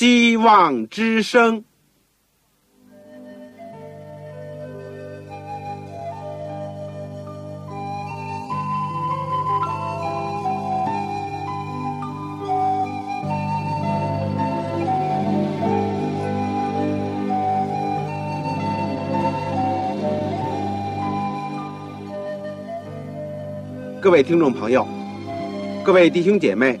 希望之声。各位听众朋友，各位弟兄姐妹，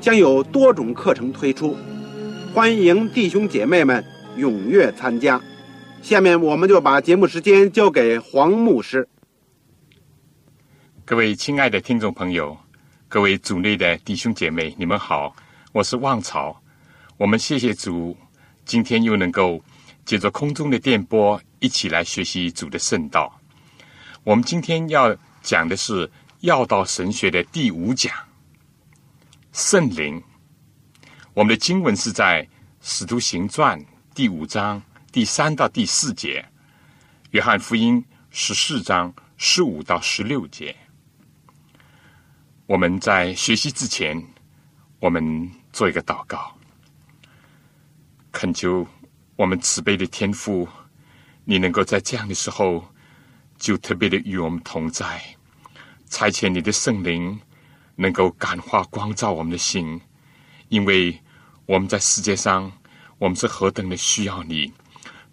将有多种课程推出，欢迎弟兄姐妹们踊跃参加。下面我们就把节目时间交给黄牧师。各位亲爱的听众朋友，各位组内的弟兄姐妹，你们好，我是旺草。我们谢谢主，今天又能够借着空中的电波一起来学习主的圣道。我们今天要讲的是。要道神学的第五讲，圣灵。我们的经文是在《使徒行传》第五章第三到第四节，《约翰福音》十四章十五到十六节。我们在学习之前，我们做一个祷告，恳求我们慈悲的天父，你能够在这样的时候，就特别的与我们同在。差遣你的圣灵，能够感化光照我们的心，因为我们在世界上，我们是何等的需要你，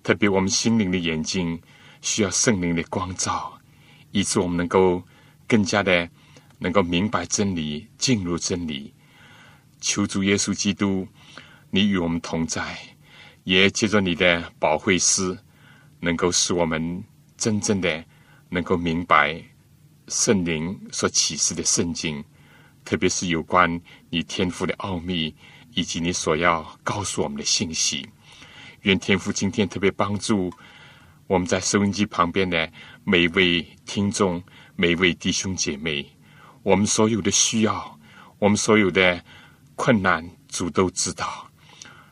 特别我们心灵的眼睛需要圣灵的光照，以致我们能够更加的能够明白真理，进入真理。求主耶稣基督，你与我们同在，也借着你的宝惠师，能够使我们真正的能够明白。圣灵所启示的圣经，特别是有关你天赋的奥秘，以及你所要告诉我们的信息。愿天父今天特别帮助我们在收音机旁边的每一位听众、每一位弟兄姐妹，我们所有的需要，我们所有的困难，主都知道。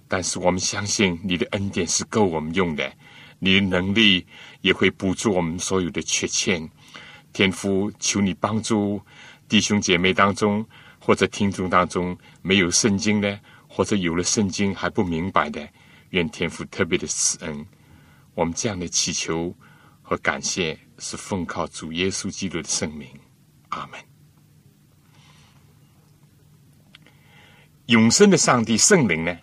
但是我们相信你的恩典是够我们用的，你的能力也会补助我们所有的缺欠。天父，求你帮助弟兄姐妹当中或者听众当中没有圣经的，或者有了圣经还不明白的，愿天父特别的慈恩。我们这样的祈求和感谢，是奉靠主耶稣基督的圣名。阿门。永生的上帝圣灵呢，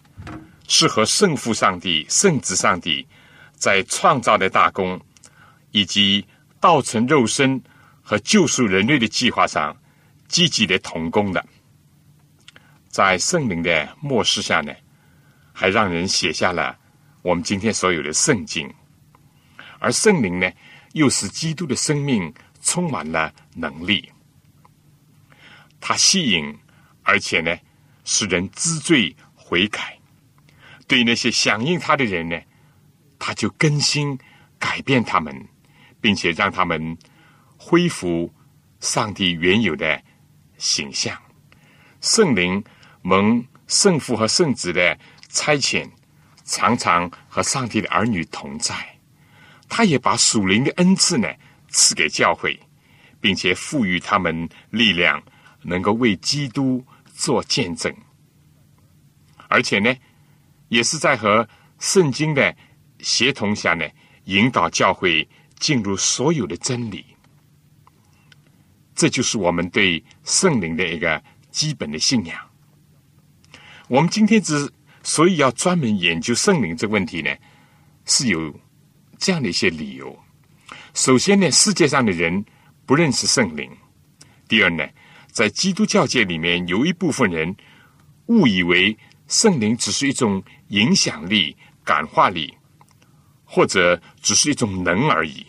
是和圣父上帝、圣子上帝在创造的大功以及道成肉身。和救赎人类的计划上积极的同工的，在圣灵的漠视下呢，还让人写下了我们今天所有的圣经。而圣灵呢，又使基督的生命充满了能力，他吸引，而且呢，使人知罪悔改。对那些响应他的人呢，他就更新改变他们，并且让他们。恢复上帝原有的形象，圣灵蒙圣父和圣子的差遣，常常和上帝的儿女同在。他也把属灵的恩赐呢赐给教会，并且赋予他们力量，能够为基督做见证。而且呢，也是在和圣经的协同下呢，引导教会进入所有的真理。这就是我们对圣灵的一个基本的信仰。我们今天之所以要专门研究圣灵这个问题呢，是有这样的一些理由。首先呢，世界上的人不认识圣灵；第二呢，在基督教界里面，有一部分人误以为圣灵只是一种影响力、感化力，或者只是一种能而已，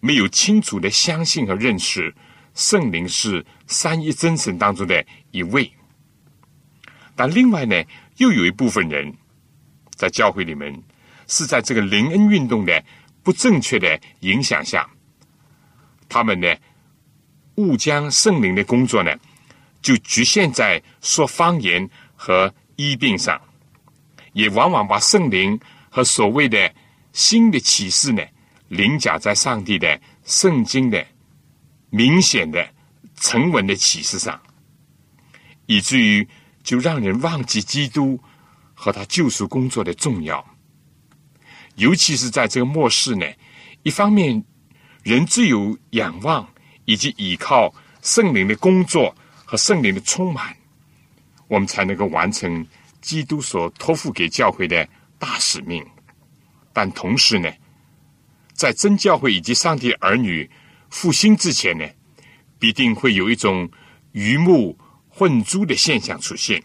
没有清楚的相信和认识。圣灵是三一真神当中的一位，但另外呢，又有一部分人在教会里面是在这个灵恩运动的不正确的影响下，他们呢误将圣灵的工作呢就局限在说方言和医病上，也往往把圣灵和所谓的新的启示呢凌驾在上帝的圣经的明显的沉稳的启示上，以至于。就让人忘记基督和他救赎工作的重要，尤其是在这个末世呢。一方面，人只有仰望以及依靠圣灵的工作和圣灵的充满，我们才能够完成基督所托付给教会的大使命。但同时呢，在真教会以及上帝儿女复兴之前呢，必定会有一种鱼目。混珠的现象出现，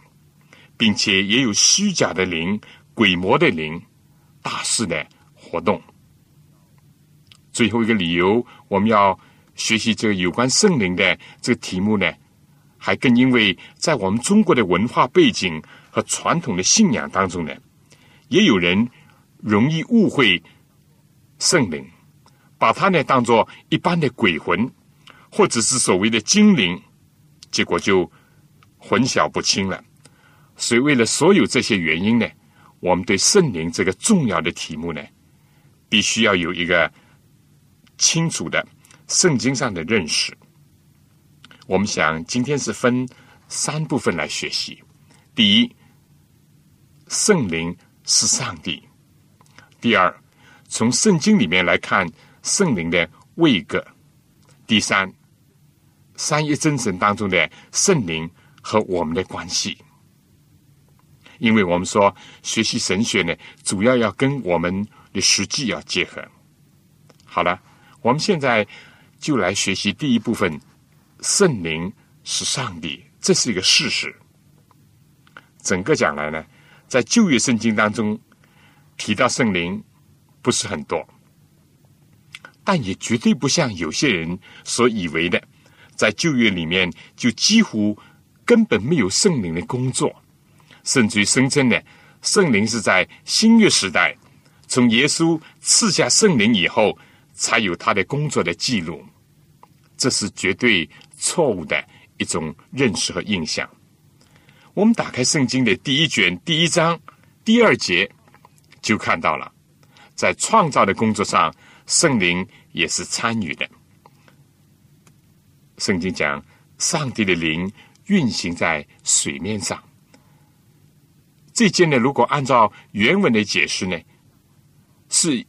并且也有虚假的灵、鬼魔的灵大肆的活动。最后一个理由，我们要学习这个有关圣灵的这个题目呢，还更因为在我们中国的文化背景和传统的信仰当中呢，也有人容易误会圣灵，把它呢当做一般的鬼魂，或者是所谓的精灵，结果就。混淆不清了，所以为了所有这些原因呢，我们对圣灵这个重要的题目呢，必须要有一个清楚的圣经上的认识。我们想今天是分三部分来学习：第一，圣灵是上帝；第二，从圣经里面来看圣灵的位格；第三，三一真神当中的圣灵。和我们的关系，因为我们说学习神学呢，主要要跟我们的实际要结合。好了，我们现在就来学习第一部分：圣灵是上帝，这是一个事实。整个讲来呢，在旧约圣经当中提到圣灵不是很多，但也绝对不像有些人所以为的，在旧约里面就几乎。根本没有圣灵的工作，甚至于声称呢，圣灵是在新约时代，从耶稣赐下圣灵以后，才有他的工作的记录。这是绝对错误的一种认识和印象。我们打开圣经的第一卷第一章第二节，就看到了，在创造的工作上，圣灵也是参与的。圣经讲，上帝的灵。运行在水面上，这件呢，如果按照原文的解释呢，是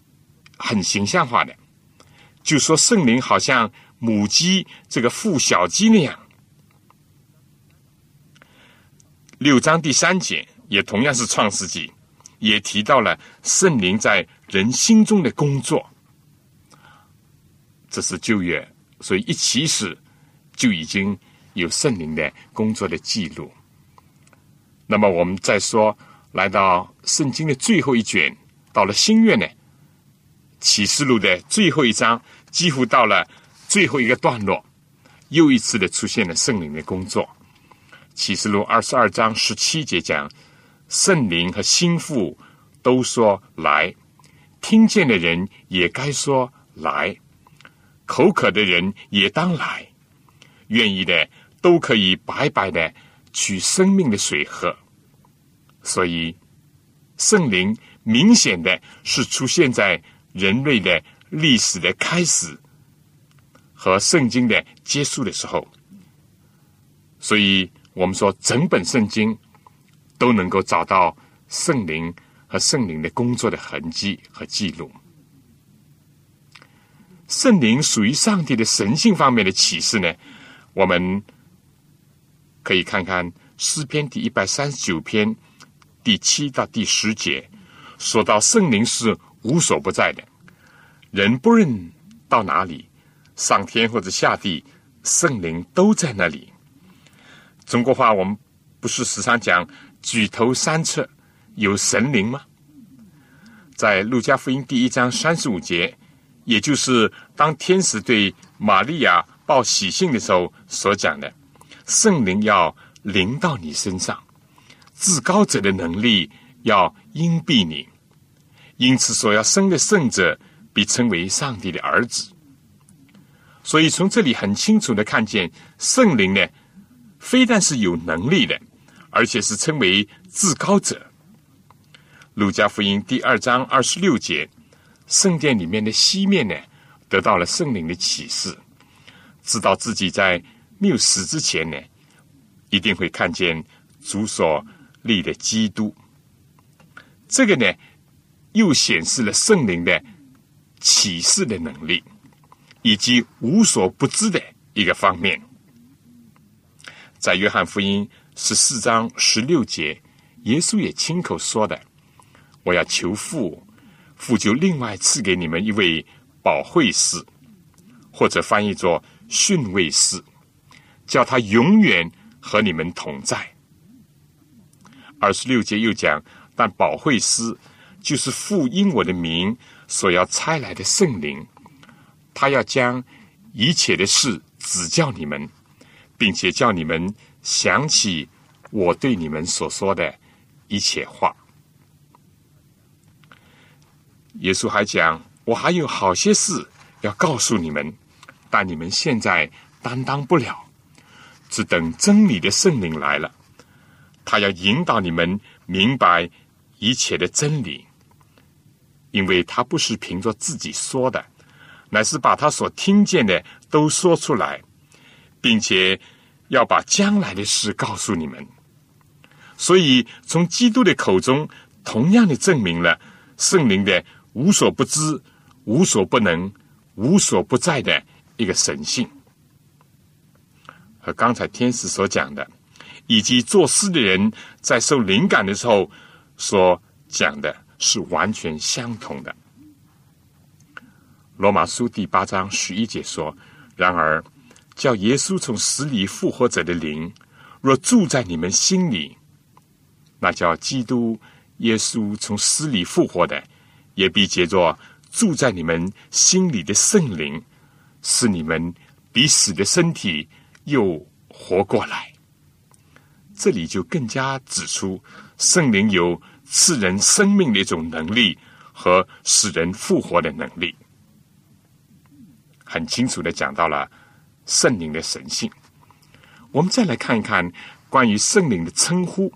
很形象化的，就说圣灵好像母鸡这个孵小鸡那样。六章第三节也同样是创世纪，也提到了圣灵在人心中的工作，这是旧约，所以一起始就已经。有圣灵的工作的记录。那么我们再说，来到圣经的最后一卷，到了新月呢，启示录的最后一章，几乎到了最后一个段落，又一次的出现了圣灵的工作。启示录二十二章十七节讲，圣灵和心腹都说来，听见的人也该说来，口渴的人也当来，愿意的。都可以白白的取生命的水喝，所以圣灵明显的是出现在人类的历史的开始和圣经的结束的时候，所以我们说整本圣经都能够找到圣灵和圣灵的工作的痕迹和记录。圣灵属于上帝的神性方面的启示呢，我们。可以看看诗篇第一百三十九篇第七到第十节，说到圣灵是无所不在的，人不论到哪里，上天或者下地，圣灵都在那里。中国话我们不是时常讲举头三尺有神灵吗？在路加福音第一章三十五节，也就是当天使对玛利亚报喜信的时候所讲的。圣灵要临到你身上，至高者的能力要荫蔽你，因此所要生的圣者，被称为上帝的儿子。所以从这里很清楚的看见，圣灵呢，非但是有能力的，而且是称为至高者。路加福音第二章二十六节，圣殿里面的西面呢，得到了圣灵的启示，知道自己在没有死之前呢，一定会看见主所立的基督。这个呢，又显示了圣灵的启示的能力，以及无所不知的一个方面。在约翰福音十四章十六节，耶稣也亲口说的。我要求父，父就另外赐给你们一位保惠师，或者翻译作训慰师，叫他永远和你们同在。二十六节又讲，但保惠师就是父因我的名所要差来的圣灵，他要将一切的事指教你们，并且叫你们想起我对你们所说的一切话。耶稣还讲：“我还有好些事要告诉你们，但你们现在担当不了，只等真理的圣灵来了，他要引导你们明白一切的真理，因为他不是凭着自己说的，乃是把他所听见的都说出来，并且要把将来的事告诉你们。所以，从基督的口中，同样的证明了圣灵的。”无所不知、无所不能、无所不在的一个神性，和刚才天使所讲的，以及作诗的人在受灵感的时候所讲的，是完全相同的。罗马书第八章十一节说：“然而，叫耶稣从死里复活者的灵，若住在你们心里，那叫基督耶稣从死里复活的。”也必结作住在你们心里的圣灵，使你们比死的身体又活过来。这里就更加指出圣灵有赐人生命的一种能力和使人复活的能力，很清楚的讲到了圣灵的神性。我们再来看一看关于圣灵的称呼，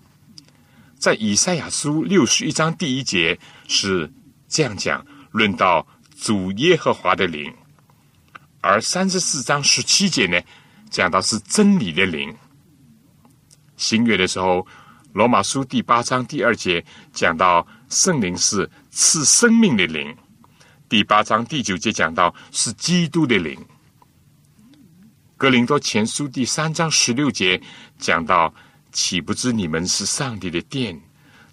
在以赛亚书六十一章第一节是。这样讲，论到主耶和华的灵，而三十四章十七节呢，讲到是真理的灵。新约的时候，罗马书第八章第二节讲到圣灵是赐生命的灵，第八章第九节讲到是基督的灵。格林多前书第三章十六节讲到，岂不知你们是上帝的殿，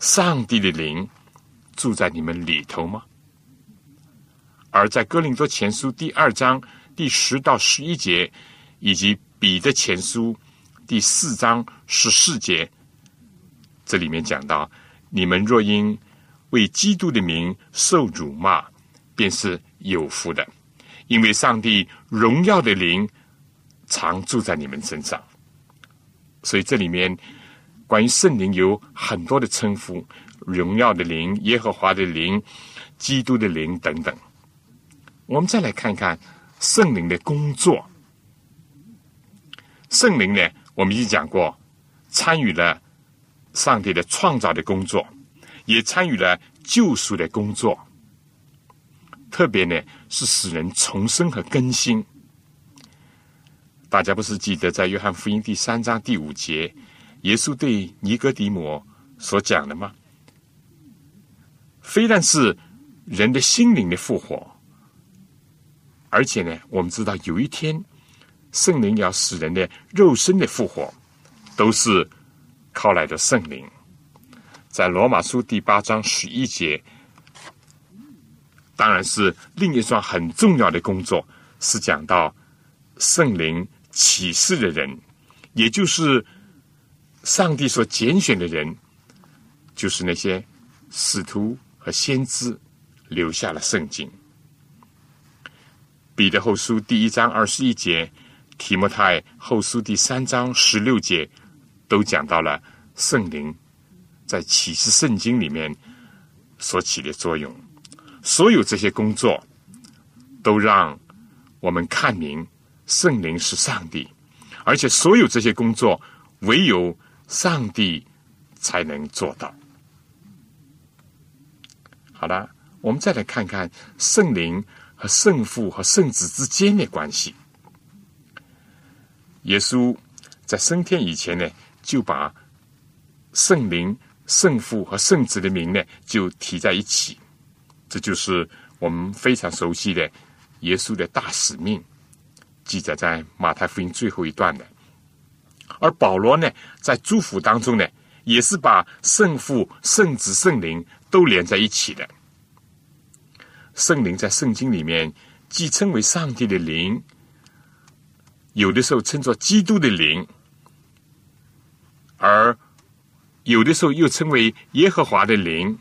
上帝的灵。住在你们里头吗？而在哥林多前书第二章第十到十一节，以及彼得前书第四章十四节，这里面讲到：你们若因为基督的名受辱骂，便是有福的，因为上帝荣耀的灵常住在你们身上。所以这里面关于圣灵有很多的称呼。荣耀的灵、耶和华的灵、基督的灵等等，我们再来看看圣灵的工作。圣灵呢，我们已经讲过，参与了上帝的创造的工作，也参与了救赎的工作。特别呢，是使人重生和更新。大家不是记得在约翰福音第三章第五节，耶稣对尼哥底母所讲的吗？非但是人的心灵的复活，而且呢，我们知道有一天圣灵要使人的肉身的复活，都是靠来的圣灵。在罗马书第八章十一节，当然是另一桩很重要的工作，是讲到圣灵启示的人，也就是上帝所拣选的人，就是那些使徒。和先知留下了圣经。彼得后书第一章二十一节，提摩太后书第三章十六节，都讲到了圣灵在启示圣经里面所起的作用。所有这些工作，都让我们看明圣灵是上帝，而且所有这些工作唯有上帝才能做到。好了，我们再来看看圣灵和圣父和圣子之间的关系。耶稣在升天以前呢，就把圣灵、圣父和圣子的名呢，就提在一起。这就是我们非常熟悉的耶稣的大使命，记载在马太福音最后一段的。而保罗呢，在祝福当中呢，也是把圣父、圣子、圣灵都连在一起的。圣灵在圣经里面既称为上帝的灵，有的时候称作基督的灵，而有的时候又称为耶和华的灵。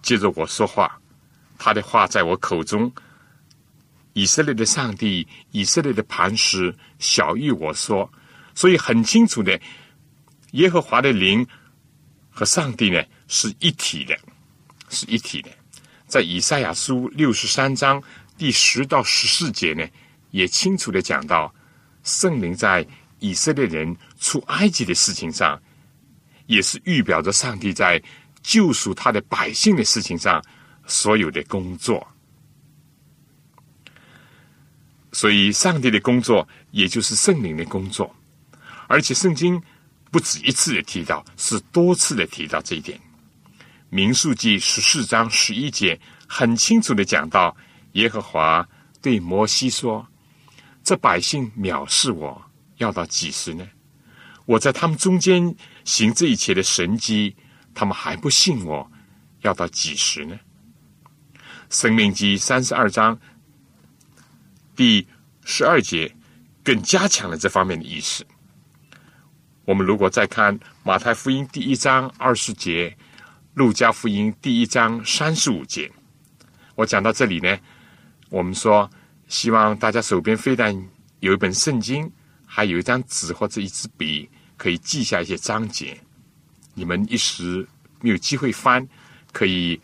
接着我说话，他的话在我口中。以色列的上帝，以色列的磐石，小谕我说，所以很清楚的，耶和华的灵和上帝呢是一体的，是一体的。在以赛亚书六十三章第十到十四节呢，也清楚的讲到，圣灵在以色列人出埃及的事情上，也是预表着上帝在。救赎他的百姓的事情上，所有的工作，所以上帝的工作也就是圣灵的工作，而且圣经不止一次的提到，是多次的提到这一点。民数记十四章十一节很清楚的讲到，耶和华对摩西说：“这百姓藐视我，要到几时呢？我在他们中间行这一切的神迹。”他们还不信我，要到几时呢？生命记三十二章第十二节更加强了这方面的意思。我们如果再看马太福音第一章二十节，路加福音第一章三十五节，我讲到这里呢，我们说希望大家手边非但有一本圣经，还有一张纸或者一支笔，可以记下一些章节。你们一时没有机会翻，可以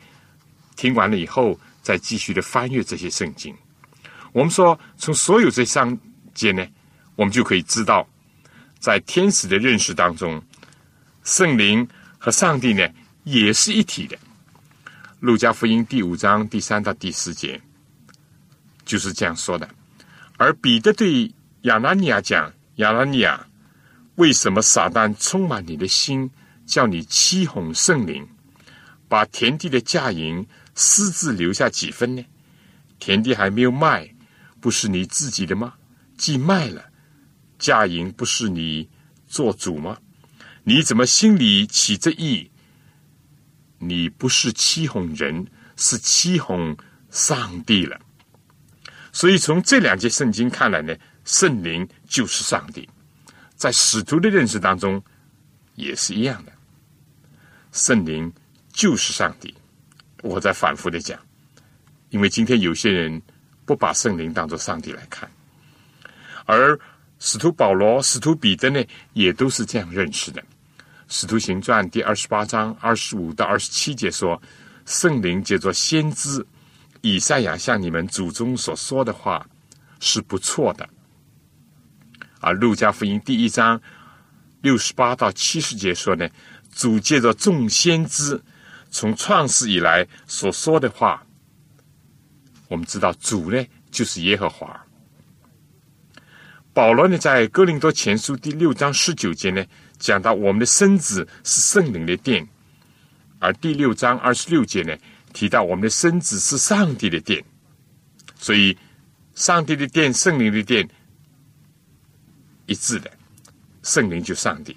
听完了以后再继续的翻阅这些圣经。我们说，从所有这章节呢，我们就可以知道，在天使的认识当中，圣灵和上帝呢也是一体的。路加福音第五章第三到第四节就是这样说的。而彼得对亚拿尼亚讲：“亚拿尼亚，为什么撒旦充满你的心？”叫你欺哄圣灵，把田地的价银私自留下几分呢？田地还没有卖，不是你自己的吗？既卖了，价银不是你做主吗？你怎么心里起这意？你不是欺哄人，是欺哄上帝了。所以从这两节圣经看来呢，圣灵就是上帝，在使徒的认识当中也是一样的。圣灵就是上帝，我在反复的讲，因为今天有些人不把圣灵当作上帝来看，而使徒保罗、使徒彼得呢，也都是这样认识的。使徒行传第二十八章二十五到二十七节说，圣灵借着先知以赛亚向你们祖宗所说的话是不错的。而路加福音第一章六十八到七十节说呢。主借着众先知从创世以来所说的话，我们知道主呢就是耶和华。保罗呢在哥林多前书第六章十九节呢讲到我们的身子是圣灵的殿，而第六章二十六节呢提到我们的身子是上帝的殿，所以上帝的殿、圣灵的殿一致的，圣灵就上帝，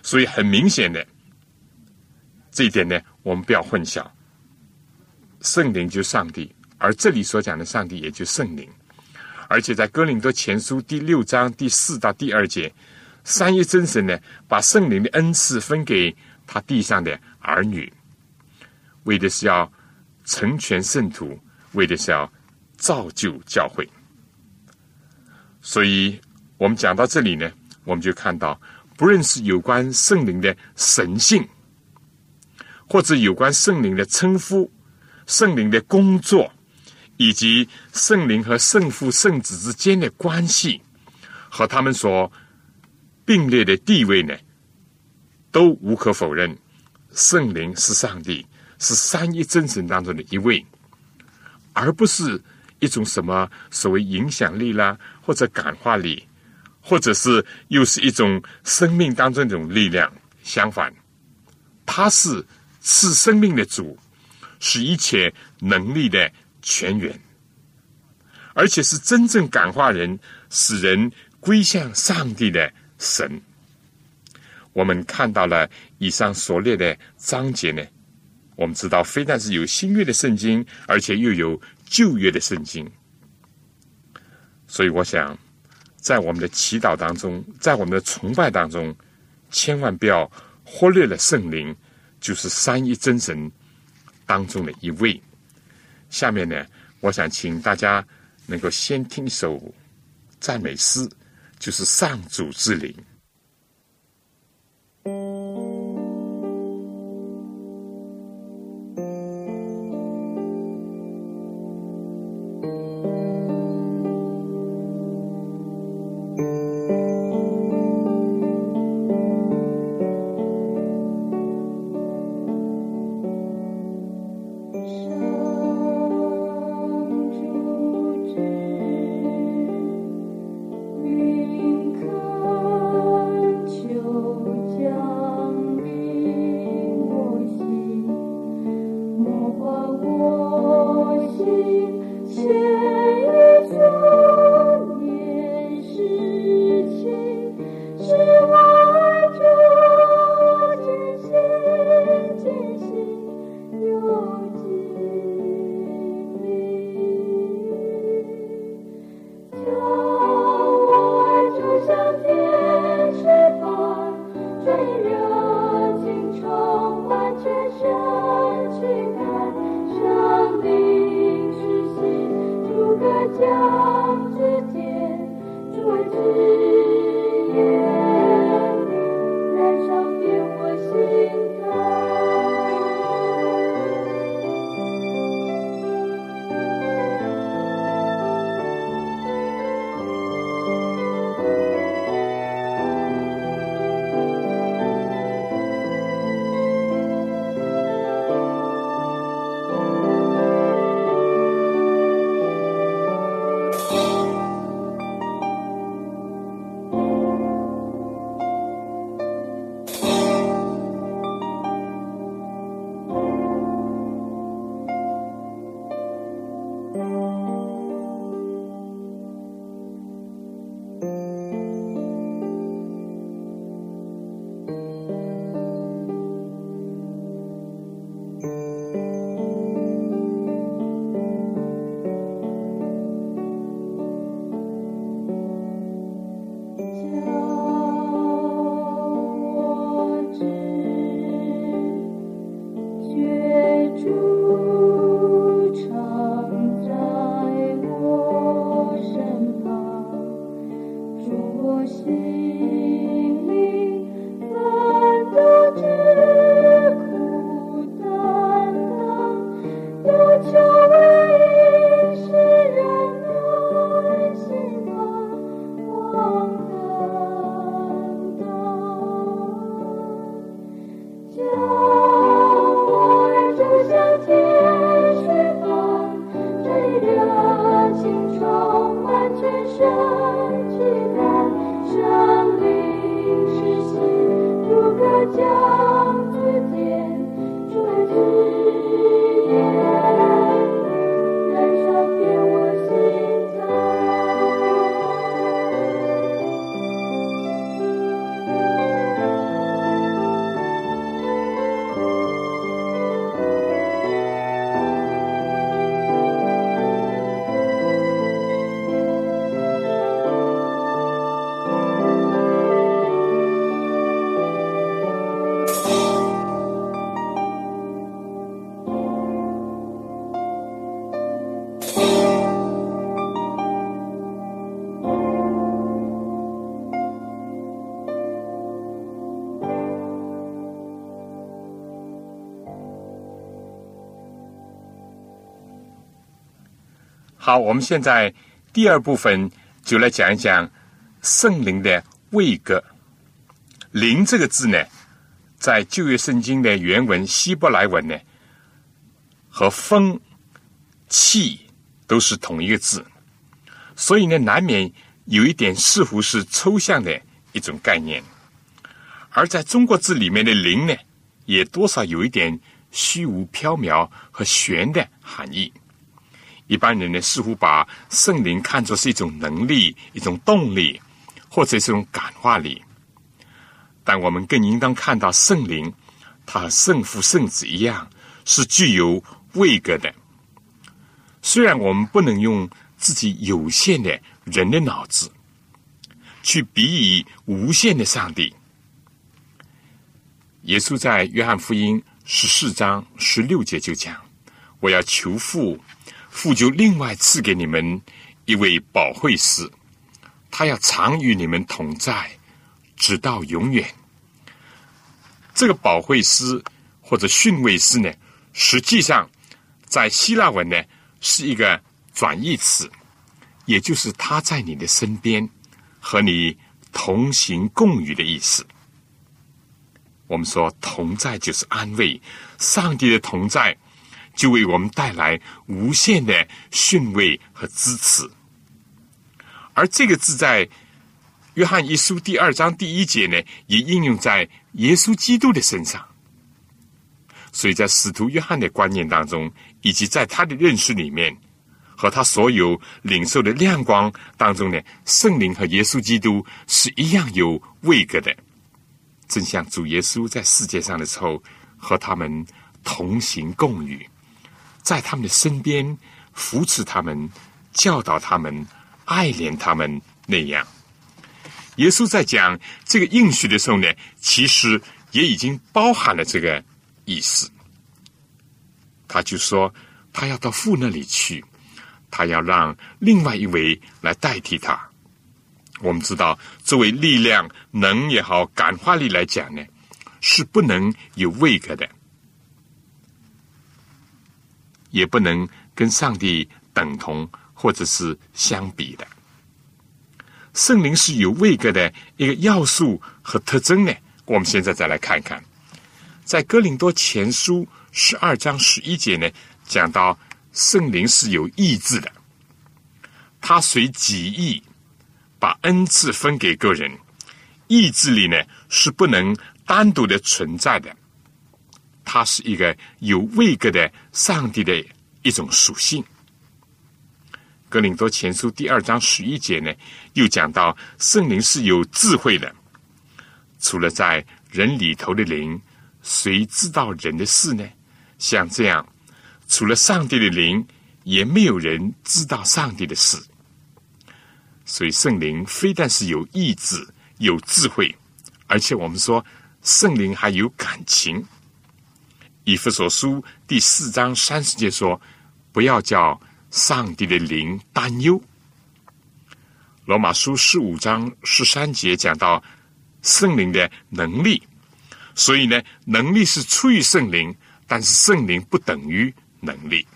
所以很明显的。这一点呢，我们不要混淆。圣灵就上帝，而这里所讲的上帝也就圣灵。而且在哥林多前书第六章第四到第二节，三一真神呢，把圣灵的恩赐分给他地上的儿女，为的是要成全圣徒，为的是要造就教会。所以我们讲到这里呢，我们就看到，不论是有关圣灵的神性。或者有关圣灵的称呼、圣灵的工作，以及圣灵和圣父、圣子之间的关系，和他们所并列的地位呢，都无可否认，圣灵是上帝，是三一真神当中的一位，而不是一种什么所谓影响力啦，或者感化力，或者是又是一种生命当中一种力量。相反，他是。是生命的主，是一切能力的泉源，而且是真正感化人、使人归向上帝的神。我们看到了以上所列的章节呢，我们知道，非但是有新约的圣经，而且又有旧约的圣经。所以，我想，在我们的祈祷当中，在我们的崇拜当中，千万不要忽略了圣灵。就是三一真神当中的一位。下面呢，我想请大家能够先听一首赞美诗，就是上主之灵。Joy. 好，我们现在第二部分就来讲一讲圣灵的位格。灵这个字呢，在旧约圣经的原文希伯来文呢，和风、气都是同一个字，所以呢，难免有一点似乎是抽象的一种概念。而在中国字里面的灵呢，也多少有一点虚无缥缈和玄的含义。一般人呢，似乎把圣灵看作是一种能力、一种动力，或者是一种感化力。但我们更应当看到圣灵，它和圣父、圣子一样，是具有位格的。虽然我们不能用自己有限的人的脑子去比拟无限的上帝。耶稣在约翰福音十四章十六节就讲：“我要求父，父就另外赐给你们一位保惠师，他要常与你们同在。”直到永远。这个保惠师或者训慰师呢，实际上在希腊文呢是一个转义词，也就是他在你的身边和你同行共语的意思。我们说同在就是安慰，上帝的同在就为我们带来无限的训慰和支持，而这个字在。约翰一书第二章第一节呢，也应用在耶稣基督的身上。所以在使徒约翰的观念当中，以及在他的认识里面，和他所有领受的亮光当中呢，圣灵和耶稣基督是一样有位格的。正像主耶稣在世界上的时候，和他们同行共语，在他们的身边扶持他们、教导他们、爱怜他们那样。耶稣在讲这个应许的时候呢，其实也已经包含了这个意思。他就说，他要到父那里去，他要让另外一位来代替他。我们知道，作为力量能也好，感化力来讲呢，是不能有位格的，也不能跟上帝等同或者是相比的。圣灵是有位格的一个要素和特征呢。我们现在再来看看，在哥林多前书十二章十一节呢，讲到圣灵是有意志的，他随己意把恩赐分给个人，意志力呢是不能单独的存在的，它是一个有位格的上帝的一种属性。格林多前书第二章十一节呢，又讲到圣灵是有智慧的。除了在人里头的灵，谁知道人的事呢？像这样，除了上帝的灵，也没有人知道上帝的事。所以圣灵非但是有意志、有智慧，而且我们说圣灵还有感情。以弗所书第四章三十节说：“不要叫。”上帝的灵担忧。罗马书十五章十三节讲到圣灵的能力，所以呢，能力是出于圣灵，但是圣灵不等于能力。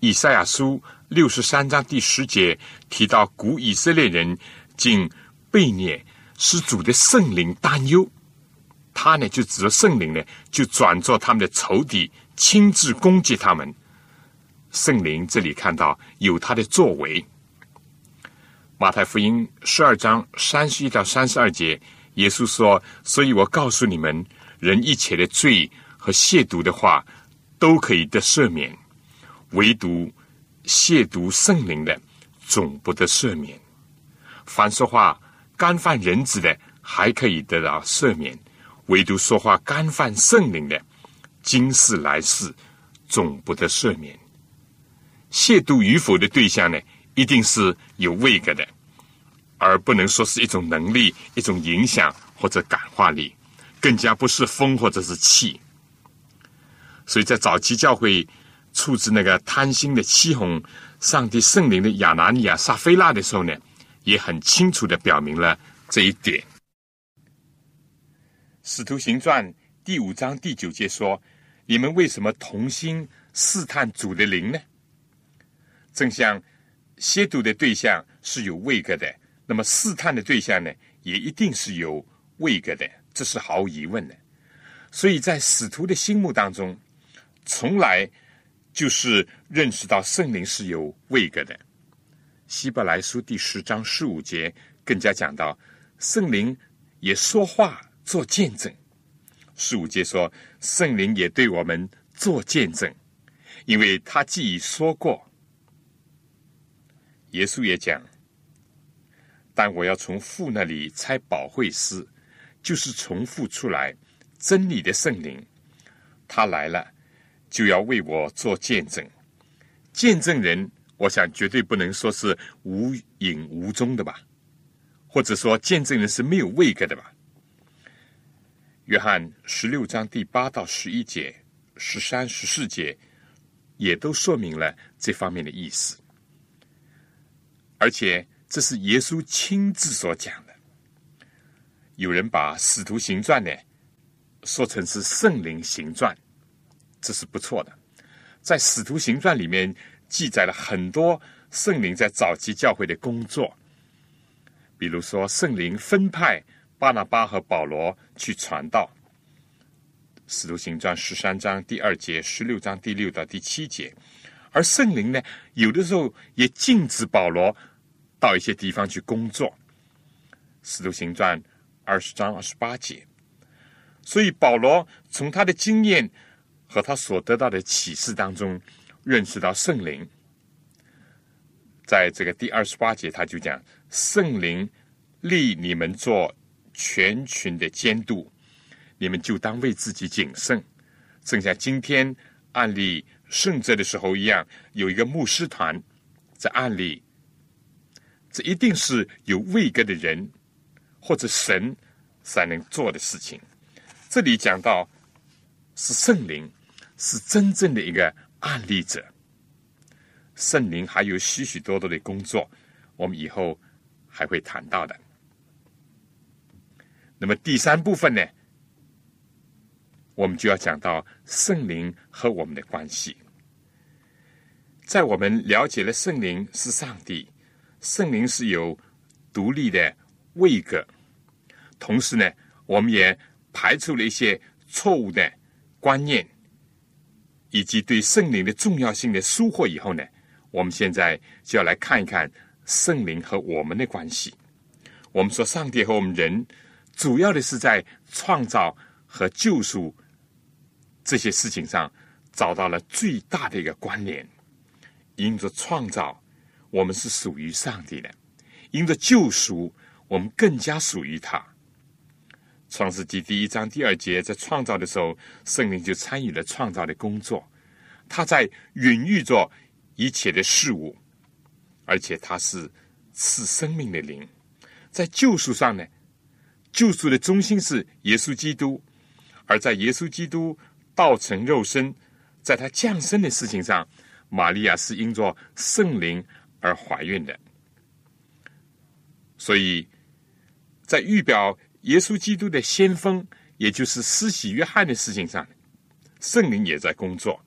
以赛亚书六十三章第十节提到古以色列人竟被虐，使主的圣灵担忧，他呢就指着圣灵呢，就转作他们的仇敌，亲自攻击他们。圣灵这里看到有他的作为。马太福音十二章三十一到三十二节，耶稣说：“所以我告诉你们，人一切的罪和亵渎的话，都可以得赦免；唯独亵渎圣灵的，总不得赦免。凡说话干犯人子的，还可以得到赦免；唯独说话干犯圣灵的，今世来世总不得赦免。”亵渎与否的对象呢，一定是有位格的，而不能说是一种能力、一种影响或者感化力，更加不是风或者是气。所以在早期教会处置那个贪心的欺哄上帝圣灵的亚拿尼亚、撒菲拉的时候呢，也很清楚的表明了这一点。使徒行传第五章第九节说：“你们为什么同心试探主的灵呢？”正像亵渎的对象是有位格的，那么试探的对象呢，也一定是有位格的，这是毫无疑问的。所以在使徒的心目当中，从来就是认识到圣灵是有位格的。希伯来书第十章十五节更加讲到，圣灵也说话做见证。十五节说，圣灵也对我们做见证，因为他既已说过。耶稣也讲，但我要从父那里拆保惠师，就是从父出来真理的圣灵，他来了就要为我做见证。见证人。我想绝对不能说是无影无踪的吧，或者说见证人是没有位格的吧。约翰十六章第八到十一节、十三、十四节也都说明了这方面的意思，而且这是耶稣亲自所讲的。有人把《使徒行传》呢说成是圣灵行传，这是不错的。在《使徒行传》里面。记载了很多圣灵在早期教会的工作，比如说圣灵分派巴拿巴和保罗去传道，《使徒行传》十三章第二节、十六章第六到第七节；而圣灵呢，有的时候也禁止保罗到一些地方去工作，《使徒行传》二十章二十八节。所以保罗从他的经验和他所得到的启示当中。认识到圣灵，在这个第二十八节，他就讲圣灵立你们做全群的监督，你们就当为自己谨慎，正像今天案例圣者的时候一样，有一个牧师团在案例，这一定是有位格的人或者神才能做的事情。这里讲到是圣灵，是真正的一个。案例者，圣灵还有许许多多的工作，我们以后还会谈到的。那么第三部分呢，我们就要讲到圣灵和我们的关系。在我们了解了圣灵是上帝，圣灵是有独立的位格，同时呢，我们也排除了一些错误的观念。以及对圣灵的重要性的疏忽以后呢，我们现在就要来看一看圣灵和我们的关系。我们说，上帝和我们人主要的是在创造和救赎这些事情上找到了最大的一个关联。因着创造，我们是属于上帝的；因着救赎，我们更加属于他。创世纪第一章第二节，在创造的时候，圣灵就参与了创造的工作。他在孕育着一切的事物，而且他是赐生命的灵。在救赎上呢，救赎的中心是耶稣基督，而在耶稣基督道成肉身，在他降生的事情上，玛利亚是因着圣灵而怀孕的。所以在预表。耶稣基督的先锋，也就是施洗约翰的事情上，圣灵也在工作。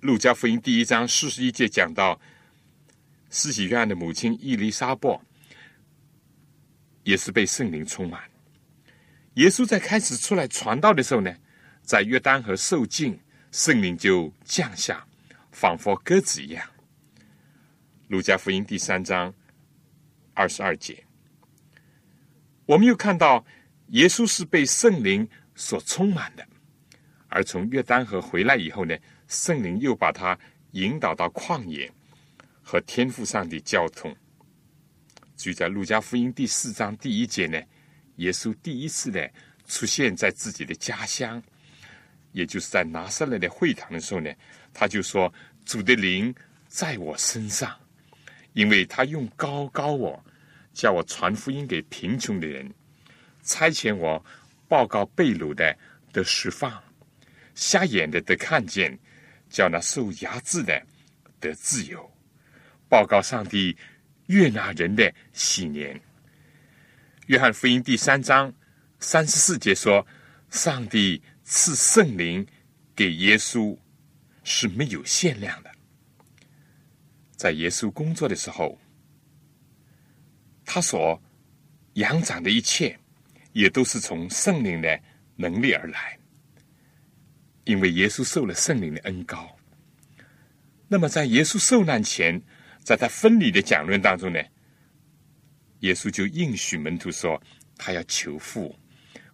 路加福音第一章四十一节讲到，施洗约翰的母亲伊丽莎白也是被圣灵充满。耶稣在开始出来传道的时候呢，在约旦河受浸，圣灵就降下，仿佛鸽子一样。路加福音第三章二十二节。我们又看到，耶稣是被圣灵所充满的，而从约旦河回来以后呢，圣灵又把他引导到旷野，和天父上帝交通。就在路加福音第四章第一节呢，耶稣第一次呢出现在自己的家乡，也就是在拿撒勒的会堂的时候呢，他就说：“主的灵在我身上，因为他用高高我。”叫我传福音给贫穷的人，差遣我报告被掳的得释放，瞎眼的得看见，叫那受压制的得自由，报告上帝悦纳人的喜年。约翰福音第三章三十四节说：“上帝赐圣灵给耶稣是没有限量的。”在耶稣工作的时候，他所养长的一切，也都是从圣灵的能力而来。因为耶稣受了圣灵的恩高。那么，在耶稣受难前，在他分离的讲论当中呢，耶稣就应许门徒说，他要求父，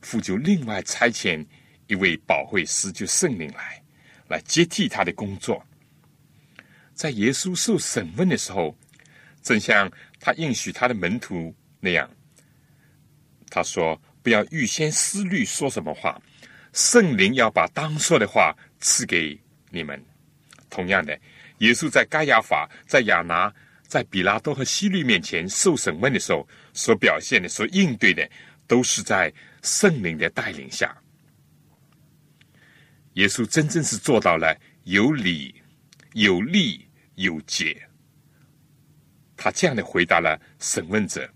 父就另外差遣一位保惠师，就圣灵来，来接替他的工作。在耶稣受审问的时候，正像他应许他的门徒那样，他说：“不要预先思虑说什么话，圣灵要把当说的话赐给你们。”同样的，耶稣在该亚法、在亚拿、在比拉多和希律面前受审问的时候，所表现的、所应对的，都是在圣灵的带领下。耶稣真正是做到了有理、有利。有解，他这样的回答了审问者，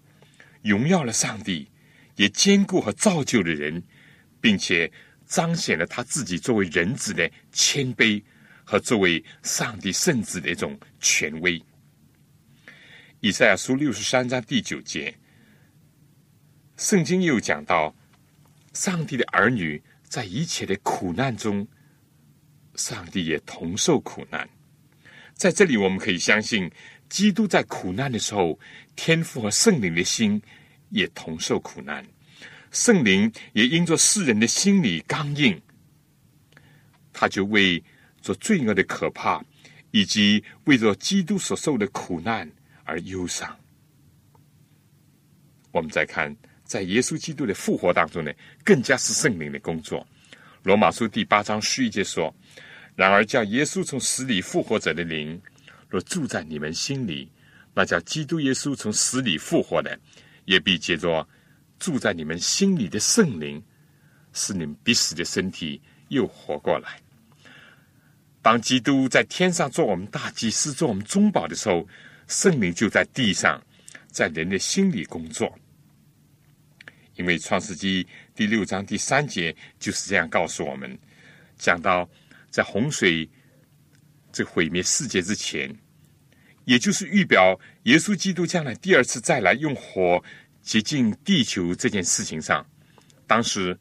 荣耀了上帝，也兼顾和造就了人，并且彰显了他自己作为人子的谦卑和作为上帝圣子的一种权威。以赛亚书六十三章第九节，圣经又讲到，上帝的儿女在一切的苦难中，上帝也同受苦难。在这里，我们可以相信，基督在苦难的时候，天父和圣灵的心也同受苦难，圣灵也因着世人的心理刚硬，他就为做罪恶的可怕，以及为着基督所受的苦难而忧伤。我们再看，在耶稣基督的复活当中呢，更加是圣灵的工作。罗马书第八章十一节说。然而，叫耶稣从死里复活者的灵，若住在你们心里，那叫基督耶稣从死里复活的，也必借着住在你们心里的圣灵，使你们必死的身体又活过来。当基督在天上做我们大祭司、做我们中保的时候，圣灵就在地上，在人的心里工作。因为创世纪第六章第三节就是这样告诉我们，讲到。在洪水这毁灭世界之前，也就是预表耶稣基督将来第二次再来用火洁净地球这件事情上，当时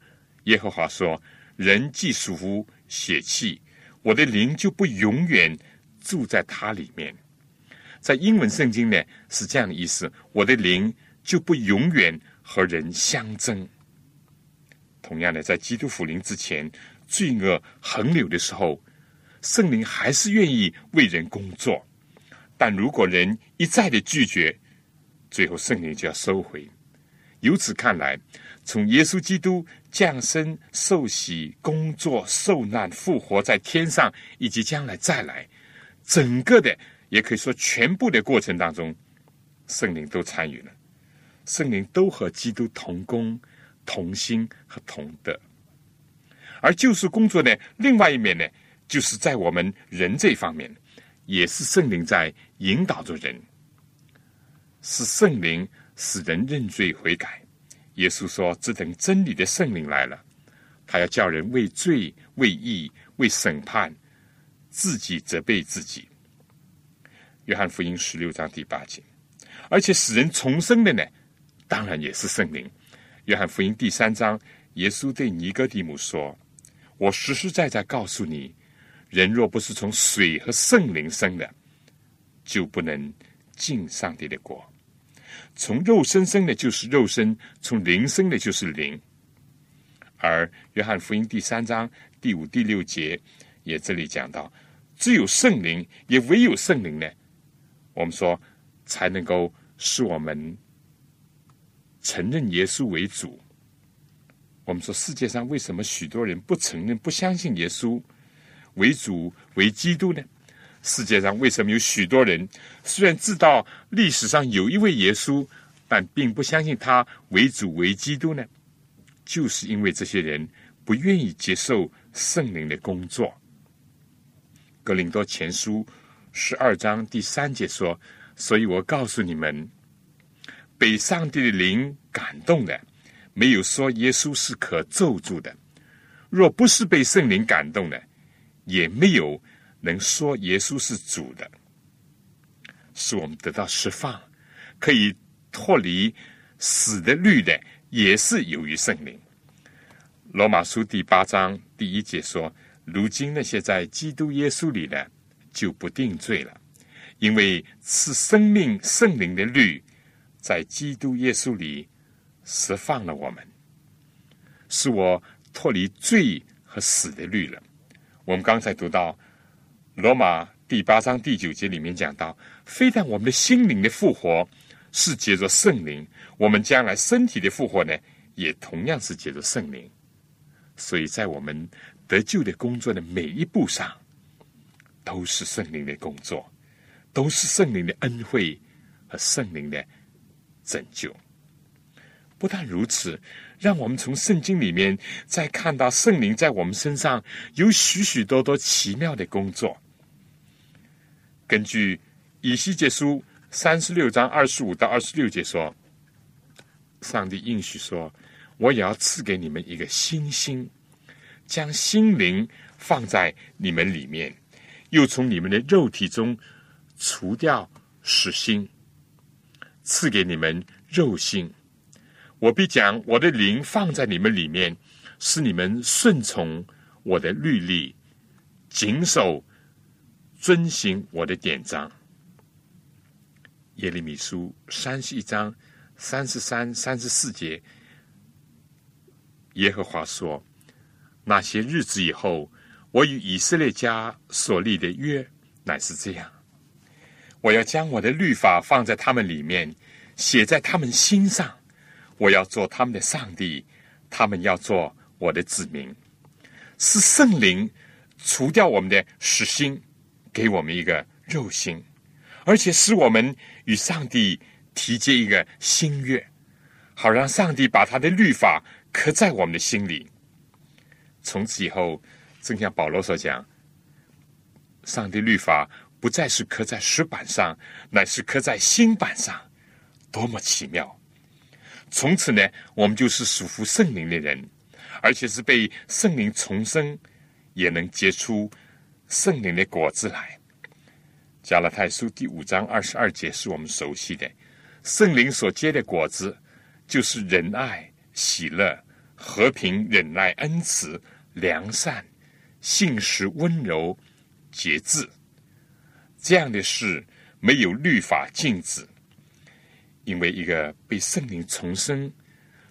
耶和华说：“人既属乎血气，我的灵就不永远住在他里面。”在英文圣经呢是这样的意思：“我的灵就不永远和人相争。”同样的，在基督福临之前。罪恶横流的时候，圣灵还是愿意为人工作。但如果人一再的拒绝，最后圣灵就要收回。由此看来，从耶稣基督降生、受洗、工作、受难、复活在天上，以及将来再来，整个的也可以说全部的过程当中，圣灵都参与了。圣灵都和基督同工、同心和同德。而救赎工作呢，另外一面呢，就是在我们人这方面，也是圣灵在引导着人，是圣灵使人认罪悔改。耶稣说：“这等真理的圣灵来了，他要叫人为罪、为义、为审判，自己责备自己。”约翰福音十六章第八节。而且使人重生的呢，当然也是圣灵。约翰福音第三章，耶稣对尼哥底母说。我实实在在告诉你，人若不是从水和圣灵生的，就不能进上帝的国。从肉身生的，就是肉身；从灵生的，就是灵。而约翰福音第三章第五、第六节也这里讲到，只有圣灵，也唯有圣灵呢，我们说才能够使我们承认耶稣为主。我们说，世界上为什么许多人不承认、不相信耶稣为主、为基督呢？世界上为什么有许多人虽然知道历史上有一位耶稣，但并不相信他为主、为基督呢？就是因为这些人不愿意接受圣灵的工作。格林多前书十二章第三节说：“所以我告诉你们，被上帝的灵感动的。”没有说耶稣是可咒住的，若不是被圣灵感动的，也没有能说耶稣是主的。使我们得到释放，可以脱离死的律的，也是由于圣灵。罗马书第八章第一节说：“如今那些在基督耶稣里的，就不定罪了，因为是生命圣灵的律，在基督耶稣里释放了我们，使我脱离罪和死的律了。”我们刚才读到罗马第八章第九节里面讲到，非但我们的心灵的复活是借着圣灵，我们将来身体的复活呢，也同样是借着圣灵。所以在我们得救的工作的每一步上，都是圣灵的工作，都是圣灵的恩惠和圣灵的拯救。不但如此。让我们从圣经里面再看到圣灵在我们身上有许许多多奇妙的工作。根据以西结书三十六章二十五到二十六节说，上帝应许说：“我也要赐给你们一个新心，将心灵放在你们里面，又从你们的肉体中除掉死心，赐给你们肉心。”我必将我的灵放在你们里面，使你们顺从我的律例，谨守遵行我的典章。耶利米书三十一章三十三、三十四节，耶和华说：那些日子以后，我与以色列家所立的约乃是这样：我要将我的律法放在他们里面，写在他们心上。我要做他们的上帝，他们要做我的子民。是圣灵除掉我们的实心，给我们一个肉心，而且使我们与上帝提接一个新约，好让上帝把他的律法刻在我们的心里。从此以后，正像保罗所讲，上帝律法不再是刻在石板上，乃是刻在心板上，多么奇妙！从此呢，我们就是属乎圣灵的人，而且是被圣灵重生，也能结出圣灵的果子来。加拉太书第五章二十二节是我们熟悉的，圣灵所结的果子，就是仁爱、喜乐、和平、忍耐、恩慈、良善、信实、温柔、节制。这样的事没有律法禁止。因为一个被圣灵重生、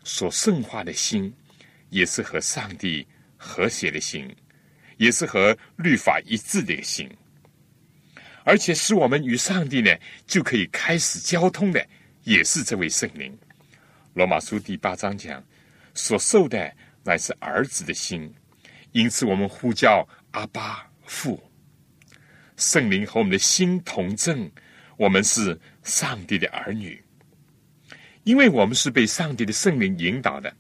所圣化的心，也是和上帝和谐的心，也是和律法一致的心，而且使我们与上帝呢就可以开始交通的，也是这位圣灵。罗马书第八章讲，所受的乃是儿子的心，因此我们呼叫阿巴父，圣灵和我们的心同证，我们是上帝的儿女。因为我们是被上帝的圣灵引导的，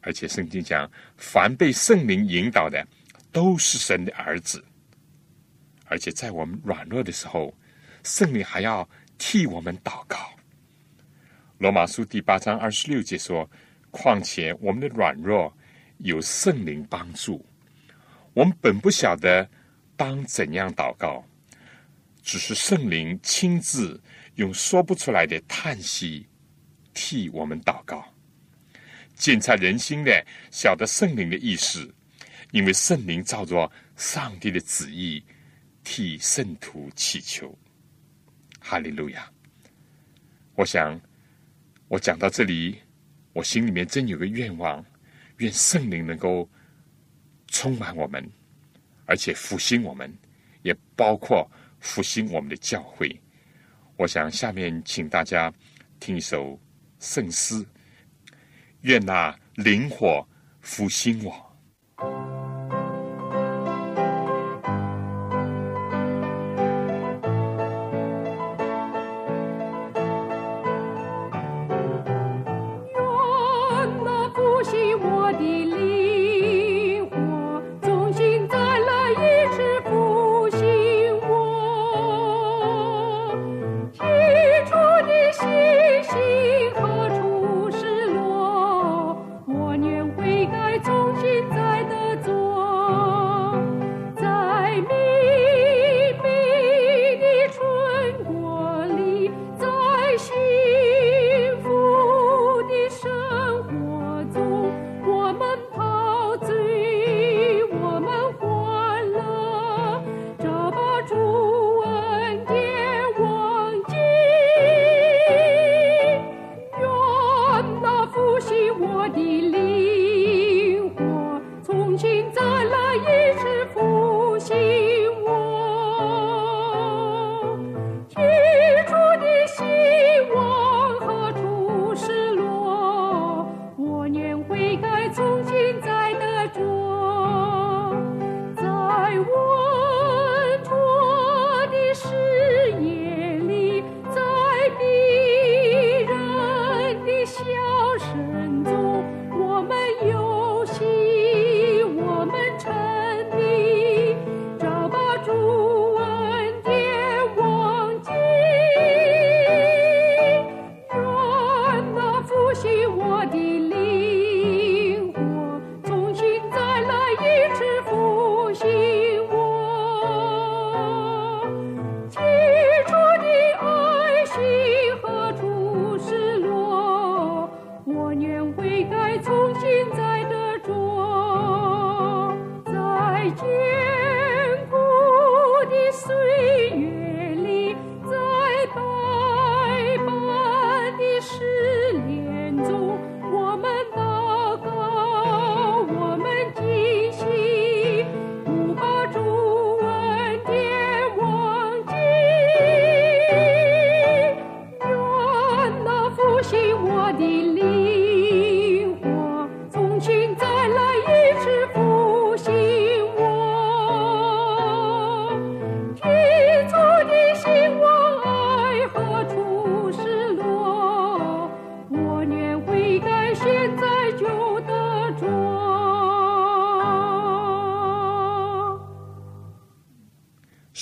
而且圣经讲，凡被圣灵引导的，都是神的儿子。而且在我们软弱的时候，圣灵还要替我们祷告。罗马书第八章二十六节说：“况且我们的软弱有圣灵帮助，我们本不晓得当怎样祷告，只是圣灵亲自。”用说不出来的叹息替我们祷告，检察人心的，晓得圣灵的意思，因为圣灵照着上帝的旨意替圣徒祈求。哈利路亚！我想，我讲到这里，我心里面真有个愿望，愿圣灵能够充满我们，而且复兴我们，也包括复兴我们的教会。我想下面请大家听一首圣诗，愿那灵火复兴我。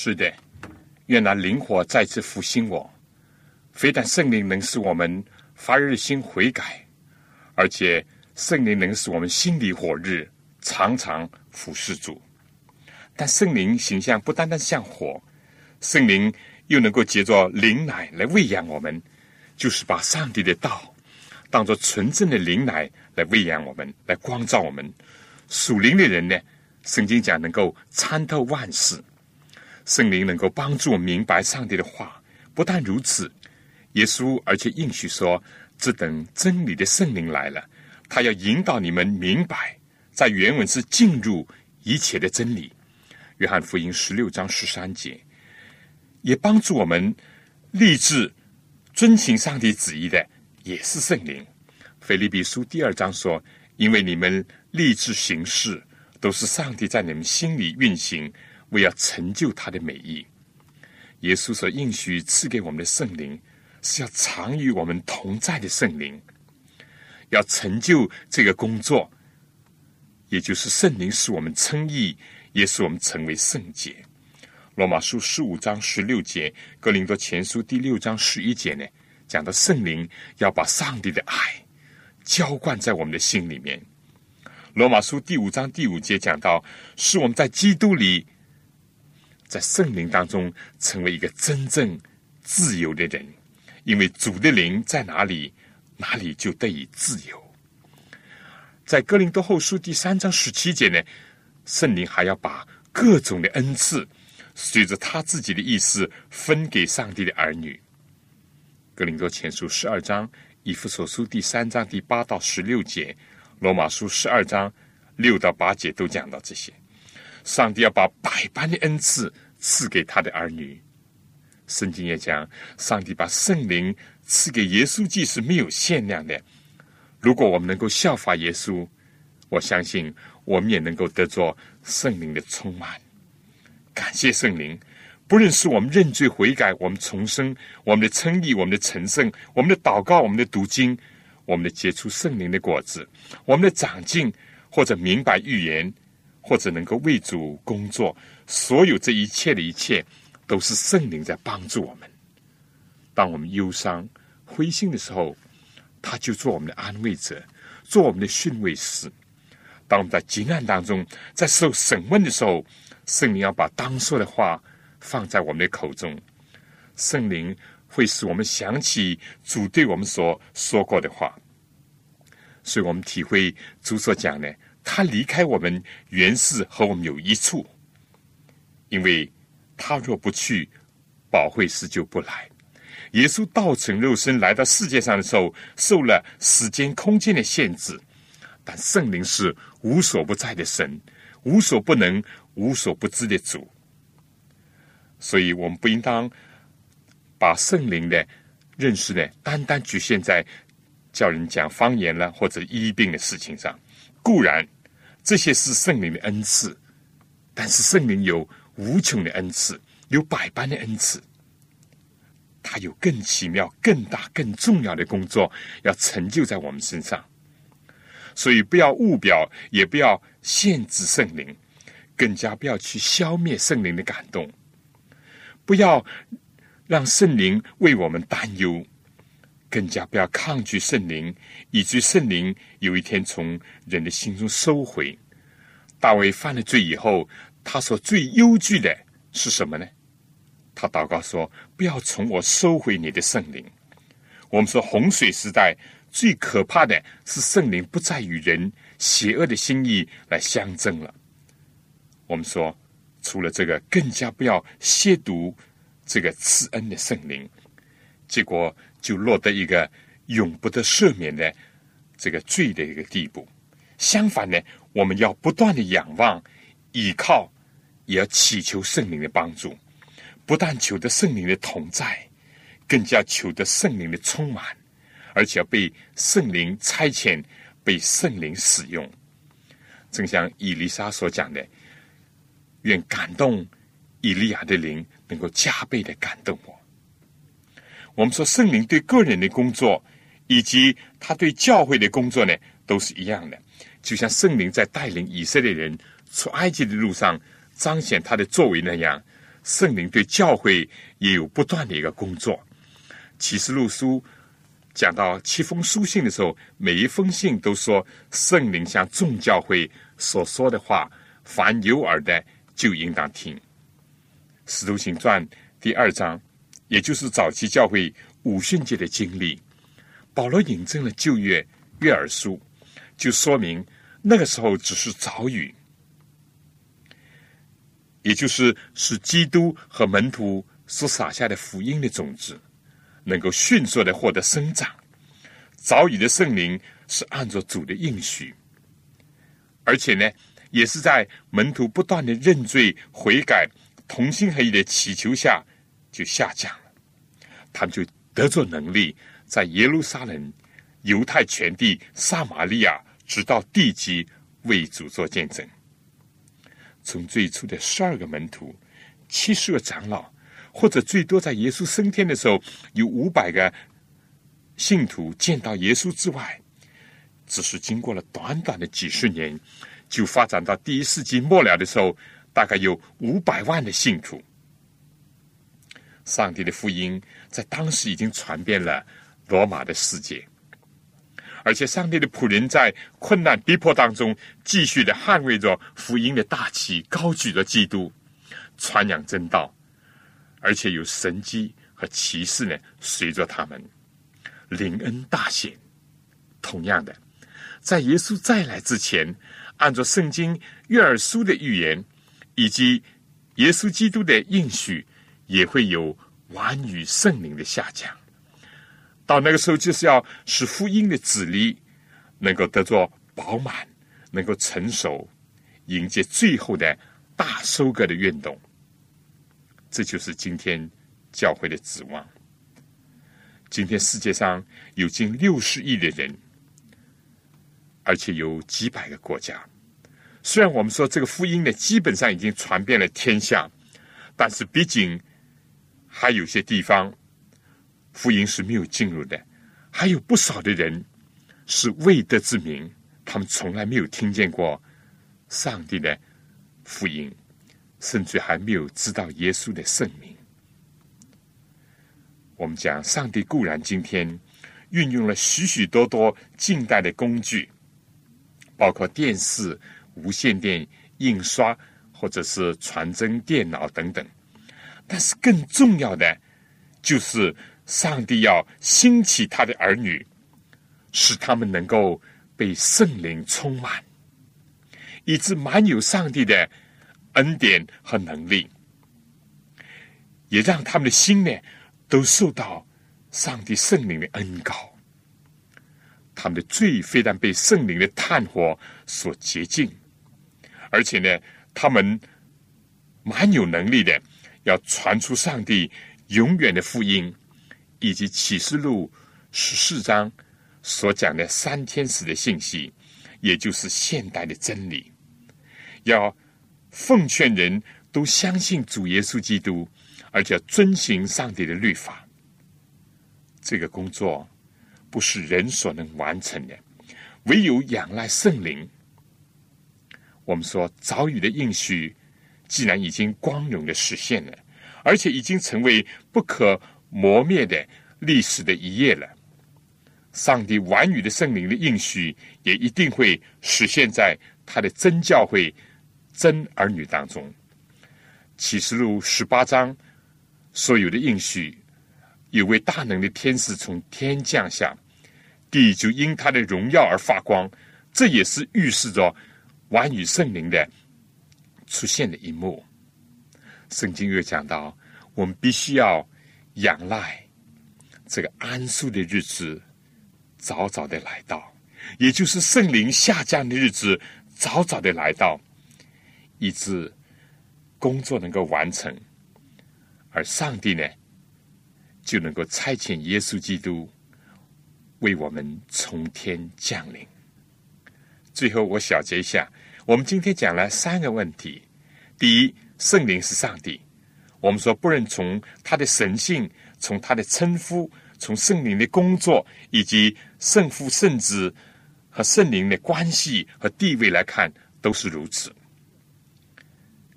是的，愿那灵火再次复兴我。非但圣灵能使我们发热心悔改，而且圣灵能使我们心里火热，常常服侍主。但圣灵形象不单单像火，圣灵又能够借着灵奶来喂养我们，就是把上帝的道当作纯正的灵奶来喂养我们，来光照我们。属灵的人呢，圣经讲能够参透万事，圣灵能够帮助我明白上帝的话。不但如此。耶稣而且应许说：“这等真理的圣灵来了，他要引导你们明白，在原文是进入一切的真理。”约翰福音十六章十三节，也帮助我们立志遵行上帝旨意的，也是圣灵。腓利比书第二章说：“因为你们立志行事，都是上帝在你们心里运行，为要成就他的美意。”耶稣所应许赐给我们的圣灵。是要常与我们同在的圣灵，要成就这个工作，也就是圣灵使我们称义，也使我们成为圣洁。罗马书十五章十六节，哥林多前书第六章十一节呢，讲到圣灵要把上帝的爱浇灌在我们的心里面。罗马书第五章第五节讲到，是我们在基督里，在圣灵当中成为一个真正自由的人。因为主的灵在哪里，哪里就得以自由。在哥林多后书第三章十七节呢，圣灵还要把各种的恩赐，随着他自己的意思分给上帝的儿女。哥林多前书十二章，以弗所书第三章第八到十六节，罗马书十二章六到八节都讲到这些。上帝要把百般的恩赐赐给他的儿女。圣经也讲，上帝把圣灵赐给耶稣，既是没有限量的。如果我们能够效法耶稣，我相信我们也能够得着圣灵的充满。感谢圣灵，不论是我们认罪悔改，我们重生，我们的称义，我们的成圣，我们的祷告，我们的读经，我们的结出圣灵的果子，我们的长进，或者明白预言，或者能够为主工作，所有这一切的一切。都是圣灵在帮助我们。当我们忧伤、灰心的时候，他就做我们的安慰者，做我们的训慰师。当我们在急难当中，在受审问的时候，圣灵要把当说的话放在我们的口中。圣灵会使我们想起主对我们所说过的话，所以我们体会主所讲的：他离开我们，原是和我们有一处，因为。他若不去，保惠师就不来。耶稣道成肉身来到世界上的时候，受了时间、空间的限制，但圣灵是无所不在的神，无所不能、无所不知的主。所以，我们不应当把圣灵的认识呢，单单局限在叫人讲方言了或者医病的事情上。固然，这些是圣灵的恩赐，但是圣灵有。无穷的恩赐，有百般的恩赐，他有更奇妙、更大、更重要的工作要成就在我们身上。所以，不要误表，也不要限制圣灵，更加不要去消灭圣灵的感动，不要让圣灵为我们担忧，更加不要抗拒圣灵，以致圣灵有一天从人的心中收回。大卫犯了罪以后。他所最忧惧的是什么呢？他祷告说：“不要从我收回你的圣灵。”我们说洪水时代最可怕的是圣灵不再与人邪恶的心意来相争了。我们说，除了这个，更加不要亵渎这个赐恩的圣灵，结果就落得一个永不得赦免的这个罪的一个地步。相反呢，我们要不断的仰望。依靠，也要祈求圣灵的帮助，不但求得圣灵的同在，更加求得圣灵的充满，而且要被圣灵差遣，被圣灵使用。正像以丽莎所讲的，愿感动以利亚的灵能够加倍的感动我。我们说圣灵对个人的工作，以及他对教会的工作呢，都是一样的。就像圣灵在带领以色列人。出埃及的路上彰显他的作为那样，圣灵对教会也有不断的一个工作。启示录书讲到七封书信的时候，每一封信都说圣灵向众教会所说的话，凡有耳的就应当听。使徒行传第二章，也就是早期教会五旬节的经历，保罗引证了旧约约珥书，就说明那个时候只是早雨。也就是使基督和门徒所撒下的福音的种子，能够迅速的获得生长。早已的圣灵是按照主的应许，而且呢，也是在门徒不断的认罪悔改、同心合一的祈求下，就下降。他们就得着能力，在耶路撒冷、犹太全地、撒玛利亚，直到地极，为主做见证。从最初的十二个门徒、七十个长老，或者最多在耶稣升天的时候有五百个信徒见到耶稣之外，只是经过了短短的几十年，就发展到第一世纪末了的时候，大概有五百万的信徒。上帝的福音在当时已经传遍了罗马的世界。而且，上帝的仆人在困难逼迫当中，继续的捍卫着福音的大旗，高举着基督，传扬真道，而且有神迹和奇事呢，随着他们临恩大显。同样的，在耶稣再来之前，按照圣经约珥书的预言，以及耶稣基督的应许，也会有完与圣灵的下降。到那个时候，就是要使福音的子粒能够得着饱满，能够成熟，迎接最后的大收割的运动。这就是今天教会的指望。今天世界上有近六十亿的人，而且有几百个国家。虽然我们说这个福音呢，基本上已经传遍了天下，但是毕竟还有些地方。福音是没有进入的，还有不少的人是未得之名，他们从来没有听见过上帝的福音，甚至还没有知道耶稣的圣名。我们讲，上帝固然今天运用了许许多多近代的工具，包括电视、无线电、印刷，或者是传真、电脑等等，但是更重要的就是。上帝要兴起他的儿女，使他们能够被圣灵充满，以致满有上帝的恩典和能力，也让他们的心呢都受到上帝圣灵的恩膏。他们的罪非但被圣灵的炭火所洁净，而且呢，他们蛮有能力的，要传出上帝永远的福音。以及启示录十四章所讲的三天使的信息，也就是现代的真理，要奉劝人都相信主耶稣基督，而且遵行上帝的律法。这个工作不是人所能完成的，唯有仰赖圣灵。我们说早已的应许，既然已经光荣的实现了，而且已经成为不可。磨灭的历史的一页了。上帝完语的圣灵的应许，也一定会实现在他的真教会、真儿女当中。启示录十八章所有的应许，有位大能的天使从天降下，地就因他的荣耀而发光。这也是预示着完语圣灵的出现的一幕。圣经又讲到，我们必须要。仰赖这个安舒的日子早早的来到，也就是圣灵下降的日子早早的来到，以致工作能够完成，而上帝呢就能够差遣耶稣基督为我们从天降临。最后，我小结一下，我们今天讲了三个问题：第一，圣灵是上帝。我们说，不论从他的神性、从他的称呼、从圣灵的工作，以及圣父、圣子和圣灵的关系和地位来看，都是如此。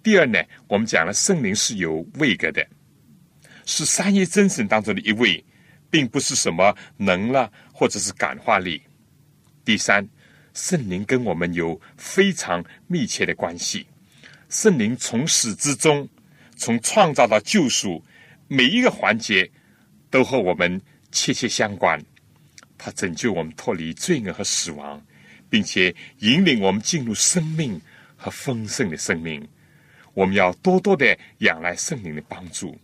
第二呢，我们讲了圣灵是有位格的，是三业真神当中的一位，并不是什么能了或者是感化力。第三，圣灵跟我们有非常密切的关系。圣灵从始至终，从创造到救赎，每一个环节都和我们切切相关。他拯救我们脱离罪恶和死亡，并且引领我们进入生命和丰盛的生命。我们要多多的仰赖圣灵的帮助。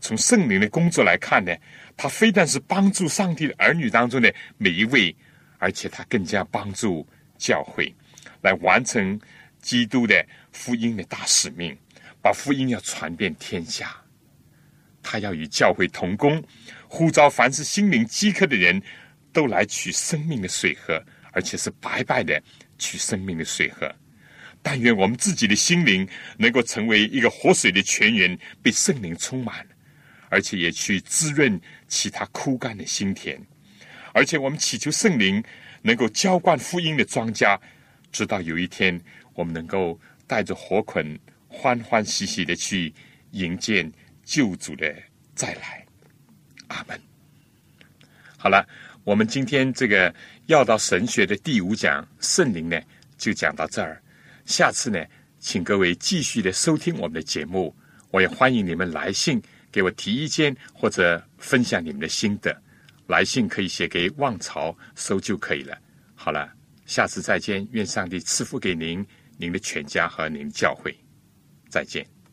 从圣灵的工作来看呢，他非但是帮助上帝的儿女当中的每一位。而且他更加帮助教会来完成基督的福音的大使命，把福音要传遍天下。他要与教会同工，呼召凡是心灵饥渴的人都来取生命的水喝，而且是白白的取生命的水喝。但愿我们自己的心灵能够成为一个活水的泉源，被圣灵充满，而且也去滋润其他枯干的心田。而且我们祈求圣灵能够浇灌福音的庄稼，直到有一天我们能够带着火捆，欢欢喜喜的去迎接救主的再来。阿门。好了，我们今天这个要到神学的第五讲圣灵呢，就讲到这儿。下次呢，请各位继续的收听我们的节目。我也欢迎你们来信给我提意见，或者分享你们的心得。来信可以写给望潮收就可以了。好了，下次再见，愿上帝赐福给您、您的全家和您的教会。再见。